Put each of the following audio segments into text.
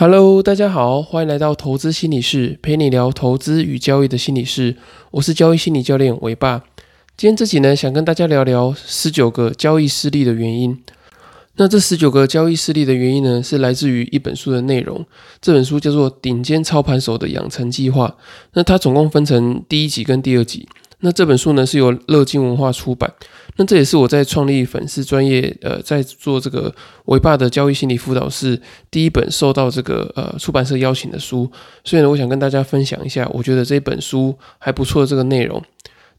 Hello，大家好，欢迎来到投资心理室，陪你聊投资与交易的心理室。我是交易心理教练伟爸。今天这集呢，想跟大家聊聊十九个交易失利的原因。那这十九个交易失利的原因呢，是来自于一本书的内容。这本书叫做《顶尖操盘手的养成计划》。那它总共分成第一集跟第二集。那这本书呢，是由乐金文化出版。那这也是我在创立粉丝专业，呃，在做这个伟爸的交易心理辅导是第一本受到这个呃出版社邀请的书。所以呢，我想跟大家分享一下，我觉得这本书还不错的这个内容。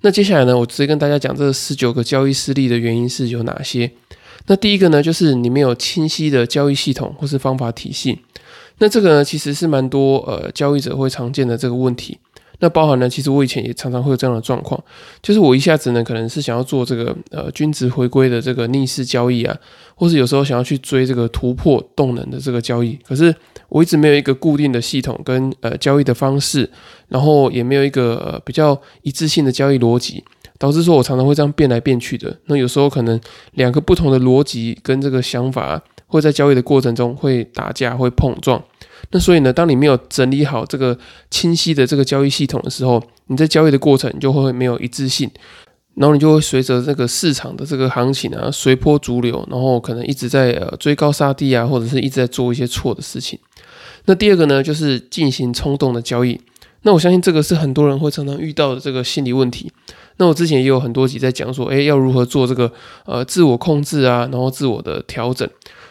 那接下来呢，我直接跟大家讲这十九个交易失利的原因是有哪些。那第一个呢，就是你没有清晰的交易系统或是方法体系。那这个呢，其实是蛮多呃交易者会常见的这个问题。那包含呢，其实我以前也常常会有这样的状况，就是我一下子呢，可能是想要做这个呃均值回归的这个逆势交易啊，或是有时候想要去追这个突破动能的这个交易，可是我一直没有一个固定的系统跟呃交易的方式，然后也没有一个比较一致性的交易逻辑。导致说我常常会这样变来变去的，那有时候可能两个不同的逻辑跟这个想法会在交易的过程中会打架、会碰撞。那所以呢，当你没有整理好这个清晰的这个交易系统的时候，你在交易的过程就会没有一致性，然后你就会随着这个市场的这个行情啊随波逐流，然后可能一直在呃追高杀低啊，或者是一直在做一些错的事情。那第二个呢，就是进行冲动的交易。那我相信这个是很多人会常常遇到的这个心理问题。那我之前也有很多集在讲说，诶，要如何做这个呃自我控制啊，然后自我的调整。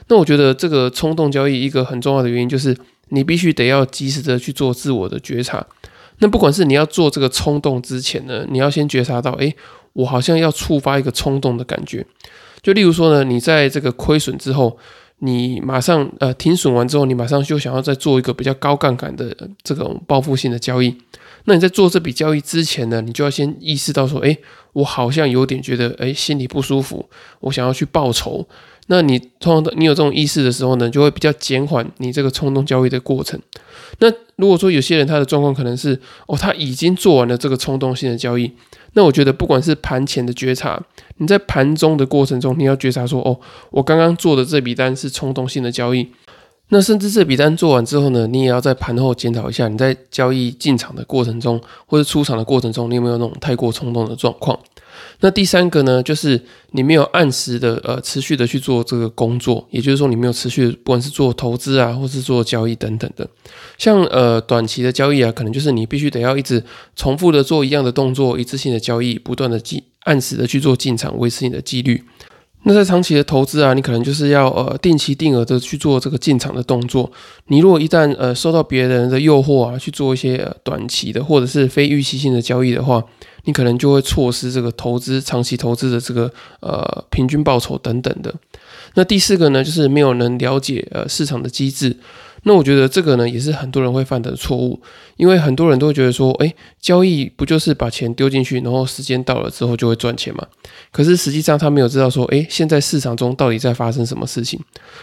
那我觉得这个冲动交易一个很重要的原因就是，你必须得要及时的去做自我的觉察。那不管是你要做这个冲动之前呢，你要先觉察到，诶，我好像要触发一个冲动的感觉。就例如说呢，你在这个亏损之后，你马上呃停损完之后，你马上就想要再做一个比较高杠杆的这种报复性的交易。那你在做这笔交易之前呢，你就要先意识到说，哎，我好像有点觉得，哎，心里不舒服，我想要去报仇。那你通常你有这种意识的时候呢，就会比较减缓你这个冲动交易的过程。那如果说有些人他的状况可能是，哦，他已经做完了这个冲动性的交易，那我觉得不管是盘前的觉察，你在盘中的过程中，你要觉察说，哦，我刚刚做的这笔单是冲动性的交易。那甚至这笔单做完之后呢，你也要在盘后检讨一下，你在交易进场的过程中或者出场的过程中，你有没有那种太过冲动的状况？那第三个呢，就是你没有按时的呃持续的去做这个工作，也就是说你没有持续，不管是做投资啊，或是做交易等等的，像呃短期的交易啊，可能就是你必须得要一直重复的做一样的动作，一次性的交易，不断的进按时的去做进场，维持你的纪律。那在长期的投资啊，你可能就是要呃定期定额的去做这个进场的动作。你如果一旦呃受到别人的诱惑啊，去做一些短期的或者是非预期性的交易的话，你可能就会错失这个投资长期投资的这个呃平均报酬等等的。那第四个呢，就是没有能了解呃市场的机制。那我觉得这个呢，也是很多人会犯的错误，因为很多人都会觉得说，哎，交易不就是把钱丢进去，然后时间到了之后就会赚钱吗？可是实际上他没有知道说，哎，现在市场中到底在发生什么事情？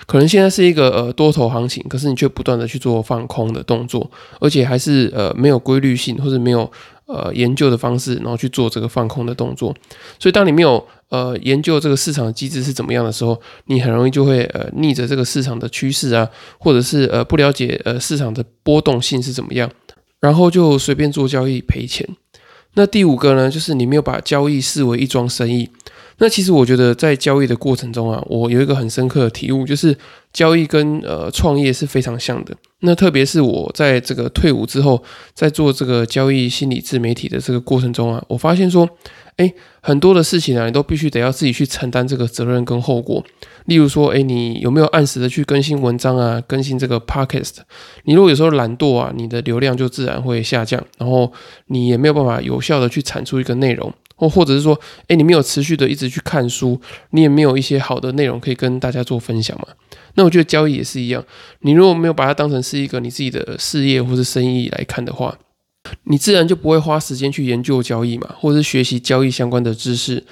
可能现在是一个呃多头行情，可是你却不断的去做放空的动作，而且还是呃没有规律性或者没有。呃，研究的方式，然后去做这个放空的动作。所以，当你没有呃研究这个市场机制是怎么样的时候，你很容易就会呃逆着这个市场的趋势啊，或者是呃不了解呃市场的波动性是怎么样，然后就随便做交易赔钱。那第五个呢，就是你没有把交易视为一桩生意。那其实我觉得在交易的过程中啊，我有一个很深刻的体悟，就是交易跟呃创业是非常像的。那特别是我在这个退伍之后，在做这个交易心理自媒体的这个过程中啊，我发现说，哎，很多的事情啊，你都必须得要自己去承担这个责任跟后果。例如说，哎，你有没有按时的去更新文章啊，更新这个 podcast？你如果有时候懒惰啊，你的流量就自然会下降，然后你也没有办法有效的去产出一个内容。或或者是说，哎，你没有持续的一直去看书，你也没有一些好的内容可以跟大家做分享嘛？那我觉得交易也是一样，你如果没有把它当成是一个你自己的事业或是生意来看的话，你自然就不会花时间去研究交易嘛，或者是学习交易相关的知识。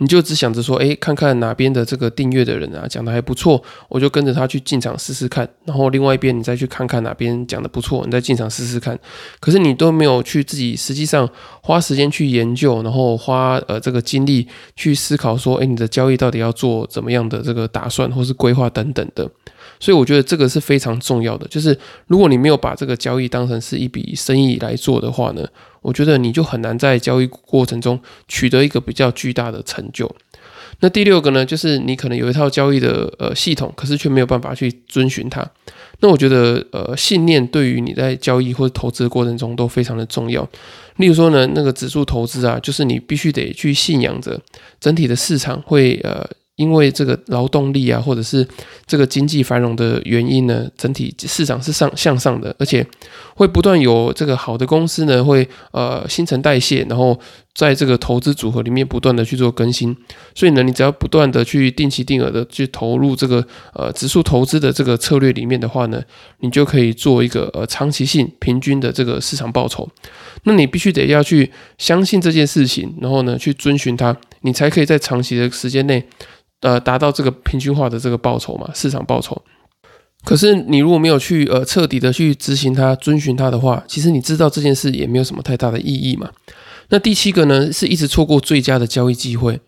你就只想着说，哎，看看哪边的这个订阅的人啊讲的还不错，我就跟着他去进场试试看。然后另外一边你再去看看哪边讲的不错，你再进场试试看。可是你都没有去自己实际上花时间去研究，然后花呃这个精力去思考说，哎，你的交易到底要做怎么样的这个打算或是规划等等的。所以我觉得这个是非常重要的，就是如果你没有把这个交易当成是一笔生意来做的话呢，我觉得你就很难在交易过程中取得一个比较巨大的成就。那第六个呢，就是你可能有一套交易的呃系统，可是却没有办法去遵循它。那我觉得呃信念对于你在交易或者投资的过程中都非常的重要。例如说呢，那个指数投资啊，就是你必须得去信仰着整体的市场会呃。因为这个劳动力啊，或者是这个经济繁荣的原因呢，整体市场是上向上的，而且会不断有这个好的公司呢，会呃新陈代谢，然后在这个投资组合里面不断的去做更新。所以呢，你只要不断的去定期定额的去投入这个呃指数投资的这个策略里面的话呢，你就可以做一个呃长期性平均的这个市场报酬。那你必须得要去相信这件事情，然后呢去遵循它，你才可以在长期的时间内。呃，达到这个平均化的这个报酬嘛，市场报酬。可是你如果没有去呃彻底的去执行它、遵循它的话，其实你知道这件事也没有什么太大的意义嘛。那第七个呢，是一直错过最佳的交易机会。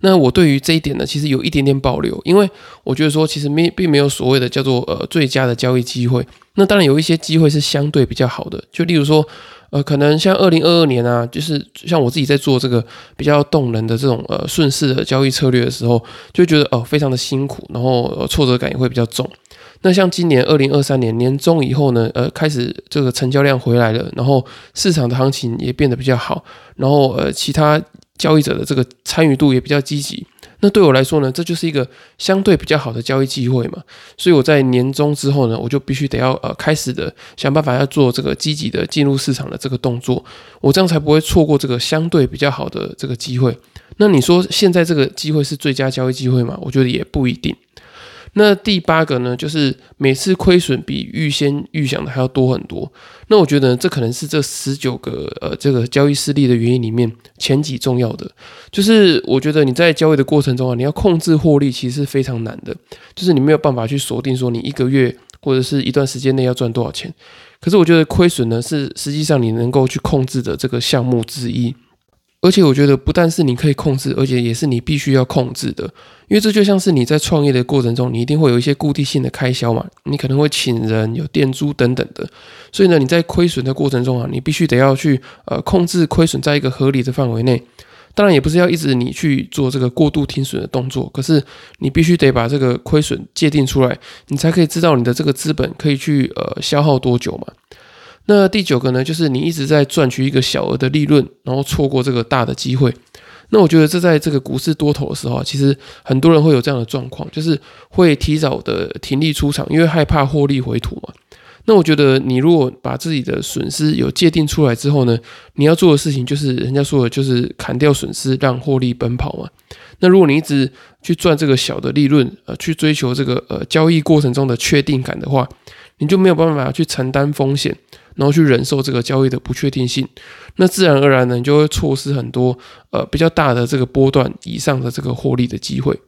那我对于这一点呢，其实有一点点保留，因为我觉得说，其实没并没有所谓的叫做呃最佳的交易机会。那当然有一些机会是相对比较好的，就例如说。呃，可能像二零二二年啊，就是像我自己在做这个比较动人的这种呃顺势的交易策略的时候，就觉得哦非常的辛苦，然后挫折感也会比较重。那像今年二零二三年年中以后呢，呃开始这个成交量回来了，然后市场的行情也变得比较好，然后呃其他交易者的这个参与度也比较积极。那对我来说呢，这就是一个相对比较好的交易机会嘛，所以我在年终之后呢，我就必须得要呃开始的想办法要做这个积极的进入市场的这个动作，我这样才不会错过这个相对比较好的这个机会。那你说现在这个机会是最佳交易机会吗？我觉得也不一定。那第八个呢，就是每次亏损比预先预想的还要多很多。那我觉得这可能是这十九个呃这个交易失利的原因里面前几重要的。就是我觉得你在交易的过程中啊，你要控制获利其实是非常难的。就是你没有办法去锁定说你一个月或者是一段时间内要赚多少钱。可是我觉得亏损呢是实际上你能够去控制的这个项目之一。而且我觉得不但是你可以控制，而且也是你必须要控制的，因为这就像是你在创业的过程中，你一定会有一些固定性的开销嘛，你可能会请人、有店租等等的，所以呢，你在亏损的过程中啊，你必须得要去呃控制亏损在一个合理的范围内。当然也不是要一直你去做这个过度停损的动作，可是你必须得把这个亏损界定出来，你才可以知道你的这个资本可以去呃消耗多久嘛。那第九个呢，就是你一直在赚取一个小额的利润，然后错过这个大的机会。那我觉得这在这个股市多头的时候啊，其实很多人会有这样的状况，就是会提早的停利出场，因为害怕获利回吐嘛。那我觉得你如果把自己的损失有界定出来之后呢，你要做的事情就是人家说的，就是砍掉损失，让获利奔跑嘛。那如果你一直去赚这个小的利润，呃，去追求这个呃交易过程中的确定感的话，你就没有办法去承担风险。然后去忍受这个交易的不确定性，那自然而然呢，你就会错失很多呃比较大的这个波段以上的这个获利的机会。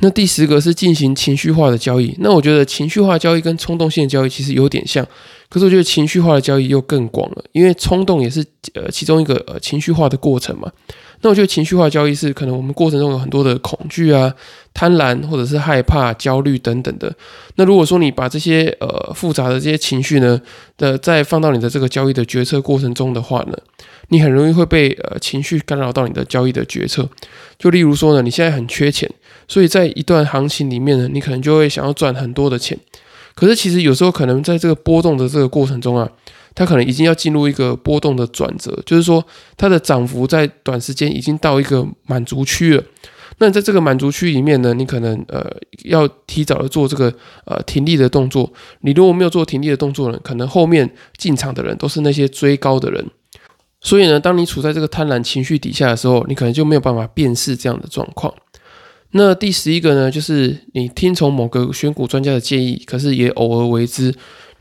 那第十个是进行情绪化的交易。那我觉得情绪化交易跟冲动性交易其实有点像，可是我觉得情绪化的交易又更广了，因为冲动也是呃其中一个呃情绪化的过程嘛。那我觉得情绪化交易是可能我们过程中有很多的恐惧啊、贪婪或者是害怕、焦虑等等的。那如果说你把这些呃复杂的这些情绪呢的再放到你的这个交易的决策过程中的话呢，你很容易会被呃情绪干扰到你的交易的决策。就例如说呢，你现在很缺钱，所以在一段行情里面呢，你可能就会想要赚很多的钱。可是其实有时候可能在这个波动的这个过程中啊。它可能已经要进入一个波动的转折，就是说它的涨幅在短时间已经到一个满足区了。那在这个满足区里面呢，你可能呃要提早的做这个呃停利的动作。你如果没有做停利的动作呢，可能后面进场的人都是那些追高的人。所以呢，当你处在这个贪婪情绪底下的时候，你可能就没有办法辨识这样的状况。那第十一个呢，就是你听从某个选股专家的建议，可是也偶尔为之。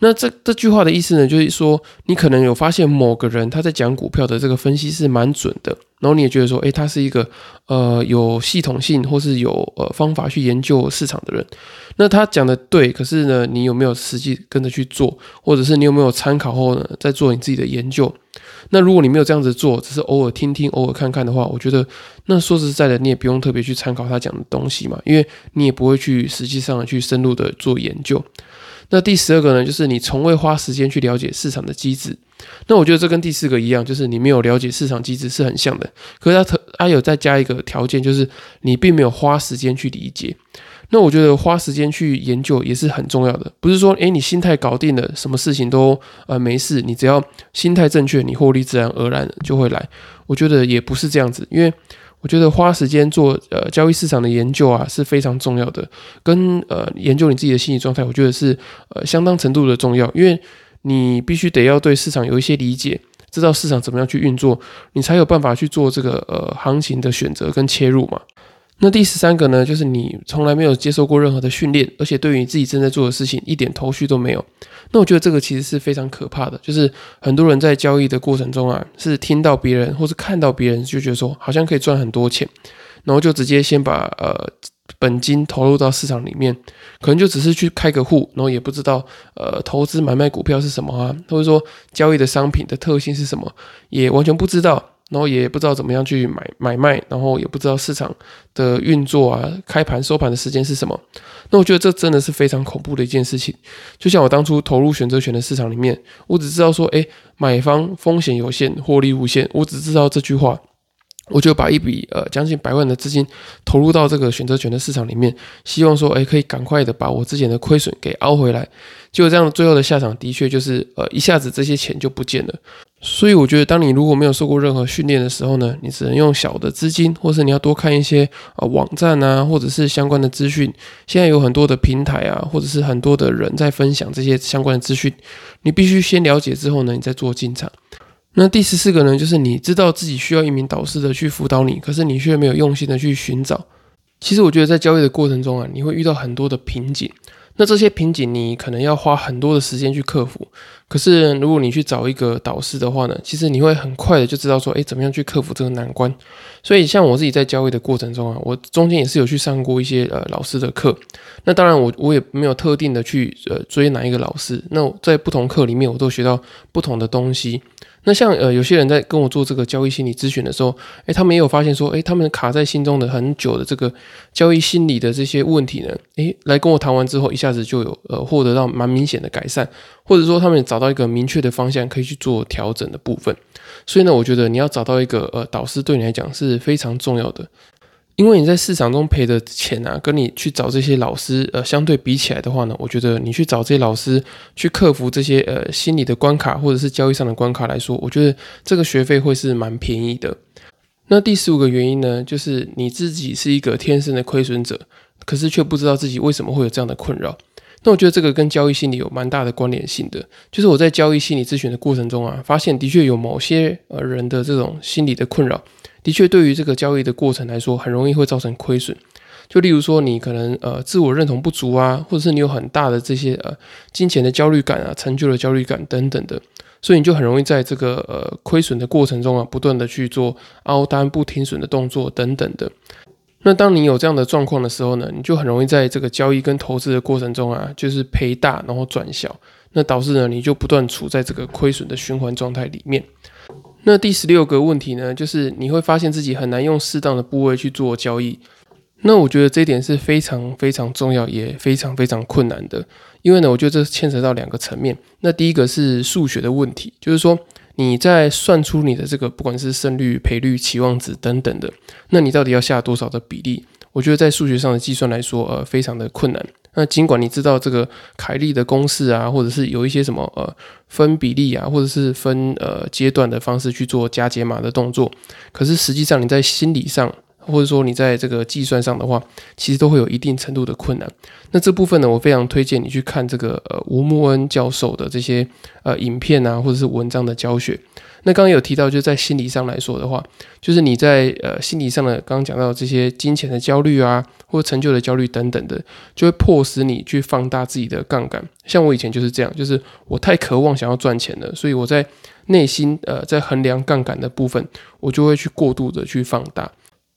那这这句话的意思呢，就是说你可能有发现某个人他在讲股票的这个分析是蛮准的，然后你也觉得说，诶，他是一个呃有系统性或是有呃方法去研究市场的人。那他讲的对，可是呢，你有没有实际跟着去做，或者是你有没有参考后呢，在做你自己的研究？那如果你没有这样子做，只是偶尔听听、偶尔看看的话，我觉得那说实在的，你也不用特别去参考他讲的东西嘛，因为你也不会去实际上去深入的做研究。那第十二个呢，就是你从未花时间去了解市场的机制。那我觉得这跟第四个一样，就是你没有了解市场机制是很像的。可是他特他有再加一个条件，就是你并没有花时间去理解。那我觉得花时间去研究也是很重要的，不是说诶你心态搞定了，什么事情都呃没事，你只要心态正确，你获利自然而然就会来。我觉得也不是这样子，因为我觉得花时间做呃交易市场的研究啊是非常重要的，跟呃研究你自己的心理状态，我觉得是呃相当程度的重要，因为你必须得要对市场有一些理解，知道市场怎么样去运作，你才有办法去做这个呃行情的选择跟切入嘛。那第十三个呢，就是你从来没有接受过任何的训练，而且对于你自己正在做的事情一点头绪都没有。那我觉得这个其实是非常可怕的，就是很多人在交易的过程中啊，是听到别人或是看到别人就觉得说好像可以赚很多钱，然后就直接先把呃本金投入到市场里面，可能就只是去开个户，然后也不知道呃投资买卖股票是什么啊，或者说交易的商品的特性是什么，也完全不知道。然后也不知道怎么样去买买卖，然后也不知道市场的运作啊，开盘收盘的时间是什么。那我觉得这真的是非常恐怖的一件事情。就像我当初投入选择权的市场里面，我只知道说，哎，买方风险有限，获利无限。我只知道这句话，我就把一笔呃将近百万的资金投入到这个选择权的市场里面，希望说，哎，可以赶快的把我之前的亏损给凹回来。就这样，最后的下场的确就是呃一下子这些钱就不见了。所以我觉得，当你如果没有受过任何训练的时候呢，你只能用小的资金，或是你要多看一些啊网站啊，或者是相关的资讯。现在有很多的平台啊，或者是很多的人在分享这些相关的资讯。你必须先了解之后呢，你再做进场。那第十四个呢，就是你知道自己需要一名导师的去辅导你，可是你却没有用心的去寻找。其实我觉得在交易的过程中啊，你会遇到很多的瓶颈。那这些瓶颈你可能要花很多的时间去克服，可是如果你去找一个导师的话呢，其实你会很快的就知道说，哎，怎么样去克服这个难关。所以像我自己在交易的过程中啊，我中间也是有去上过一些呃老师的课。那当然我我也没有特定的去呃追哪一个老师，那在不同课里面我都学到不同的东西。那像呃有些人在跟我做这个交易心理咨询的时候，诶，他们也有发现说，诶，他们卡在心中的很久的这个交易心理的这些问题呢，诶，来跟我谈完之后，一下子就有呃获得到蛮明显的改善，或者说他们找到一个明确的方向可以去做调整的部分。所以呢，我觉得你要找到一个呃导师对你来讲是非常重要的。因为你在市场中赔的钱啊，跟你去找这些老师，呃，相对比起来的话呢，我觉得你去找这些老师去克服这些呃心理的关卡或者是交易上的关卡来说，我觉得这个学费会是蛮便宜的。那第十五个原因呢，就是你自己是一个天生的亏损者，可是却不知道自己为什么会有这样的困扰。那我觉得这个跟交易心理有蛮大的关联性的，就是我在交易心理咨询的过程中啊，发现的确有某些呃人的这种心理的困扰。的确，对于这个交易的过程来说，很容易会造成亏损。就例如说，你可能呃自我认同不足啊，或者是你有很大的这些呃金钱的焦虑感啊、成就的焦虑感等等的，所以你就很容易在这个呃亏损的过程中啊，不断的去做凹单不停损的动作等等的。那当你有这样的状况的时候呢，你就很容易在这个交易跟投资的过程中啊，就是赔大然后转小，那导致呢你就不断处在这个亏损的循环状态里面。那第十六个问题呢，就是你会发现自己很难用适当的部位去做交易。那我觉得这一点是非常非常重要，也非常非常困难的。因为呢，我觉得这牵扯到两个层面。那第一个是数学的问题，就是说你在算出你的这个不管是胜率、赔率、期望值等等的，那你到底要下多少的比例？我觉得在数学上的计算来说，呃，非常的困难。那尽管你知道这个凯利的公式啊，或者是有一些什么呃分比例啊，或者是分呃阶段的方式去做加减码的动作，可是实际上你在心理上或者说你在这个计算上的话，其实都会有一定程度的困难。那这部分呢，我非常推荐你去看这个呃吴木恩教授的这些呃影片啊，或者是文章的教学。那刚刚有提到，就在心理上来说的话，就是你在呃心理上的刚刚讲到这些金钱的焦虑啊，或成就的焦虑等等的，就会迫使你去放大自己的杠杆。像我以前就是这样，就是我太渴望想要赚钱了，所以我在内心呃在衡量杠杆的部分，我就会去过度的去放大。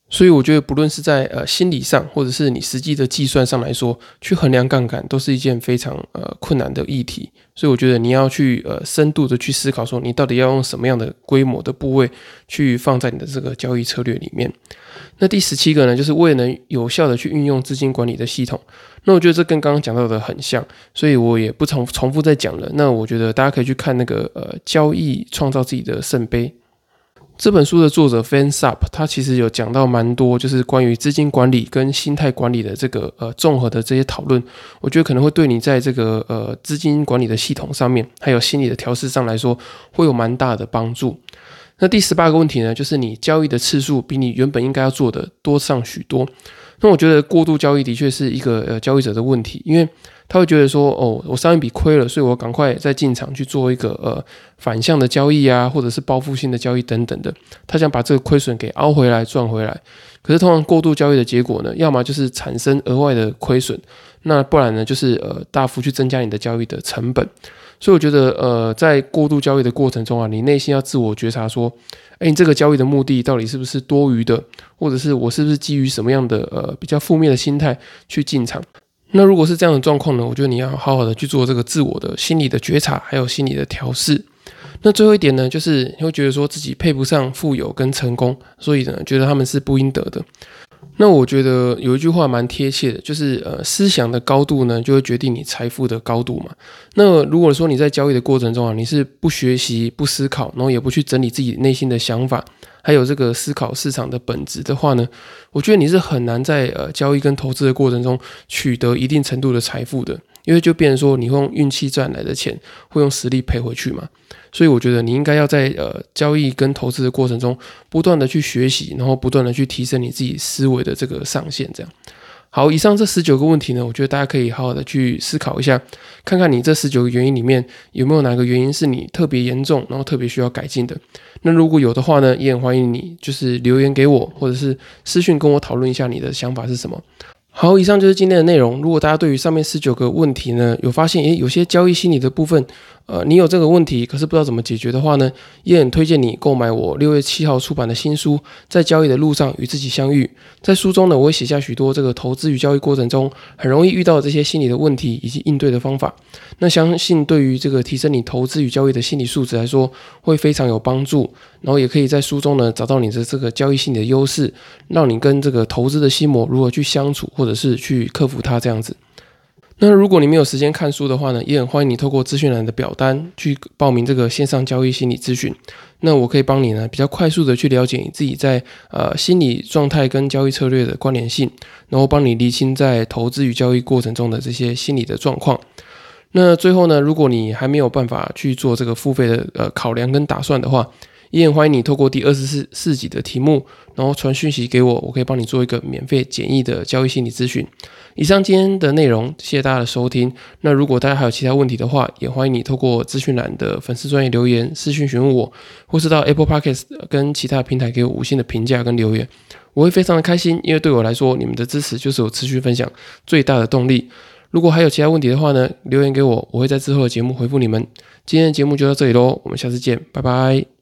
所以我觉得，不论是在呃心理上，或者是你实际的计算上来说，去衡量杠杆，都是一件非常呃困难的议题。所以我觉得你要去呃深度的去思考，说你到底要用什么样的规模的部位去放在你的这个交易策略里面。那第十七个呢，就是为了能有效的去运用资金管理的系统。那我觉得这跟刚刚讲到的很像，所以我也不重重复再讲了。那我觉得大家可以去看那个呃交易创造自己的圣杯。这本书的作者 Fan Sup，他其实有讲到蛮多，就是关于资金管理跟心态管理的这个呃综合的这些讨论。我觉得可能会对你在这个呃资金管理的系统上面，还有心理的调试上来说，会有蛮大的帮助。那第十八个问题呢，就是你交易的次数比你原本应该要做的多上许多。那我觉得过度交易的确是一个呃交易者的问题，因为。他会觉得说，哦，我上一笔亏了，所以我赶快再进场去做一个呃反向的交易啊，或者是报复性的交易等等的。他想把这个亏损给凹回来赚回来。可是通常过度交易的结果呢，要么就是产生额外的亏损，那不然呢就是呃大幅去增加你的交易的成本。所以我觉得呃在过度交易的过程中啊，你内心要自我觉察说，哎，你这个交易的目的到底是不是多余的，或者是我是不是基于什么样的呃比较负面的心态去进场？那如果是这样的状况呢？我觉得你要好好的去做这个自我的心理的觉察，还有心理的调试。那最后一点呢，就是你会觉得说自己配不上富有跟成功，所以呢，觉得他们是不应得的。那我觉得有一句话蛮贴切的，就是呃，思想的高度呢，就会决定你财富的高度嘛。那如果说你在交易的过程中啊，你是不学习、不思考，然后也不去整理自己内心的想法。还有这个思考市场的本质的话呢，我觉得你是很难在呃交易跟投资的过程中取得一定程度的财富的，因为就变成说你会用运气赚来的钱，会用实力赔回去嘛。所以我觉得你应该要在呃交易跟投资的过程中，不断的去学习，然后不断的去提升你自己思维的这个上限，这样。好，以上这十九个问题呢，我觉得大家可以好好的去思考一下，看看你这十九个原因里面有没有哪个原因是你特别严重，然后特别需要改进的。那如果有的话呢，也很欢迎你就是留言给我，或者是私讯跟我讨论一下你的想法是什么。好，以上就是今天的内容。如果大家对于上面十九个问题呢，有发现，诶，有些交易心理的部分。呃，你有这个问题，可是不知道怎么解决的话呢，也很推荐你购买我六月七号出版的新书《在交易的路上与自己相遇》。在书中呢，我会写下许多这个投资与交易过程中很容易遇到这些心理的问题以及应对的方法。那相信对于这个提升你投资与交易的心理素质来说，会非常有帮助。然后也可以在书中呢找到你的这个交易心理的优势，让你跟这个投资的心魔如何去相处，或者是去克服它这样子。那如果你没有时间看书的话呢，也很欢迎你透过资讯栏的表单去报名这个线上交易心理咨询。那我可以帮你呢比较快速的去了解你自己在呃心理状态跟交易策略的关联性，然后帮你理清在投资与交易过程中的这些心理的状况。那最后呢，如果你还没有办法去做这个付费的呃考量跟打算的话，也很欢迎你透过第二十四四集的题目，然后传讯息给我，我可以帮你做一个免费简易的交易心理咨询。以上今天的内容，谢谢大家的收听。那如果大家还有其他问题的话，也欢迎你透过资讯栏的粉丝专业留言私讯询问我，或是到 Apple Podcast 跟其他平台给我五星的评价跟留言，我会非常的开心，因为对我来说，你们的支持就是我持续分享最大的动力。如果还有其他问题的话呢，留言给我，我会在之后的节目回复你们。今天的节目就到这里喽，我们下次见，拜拜。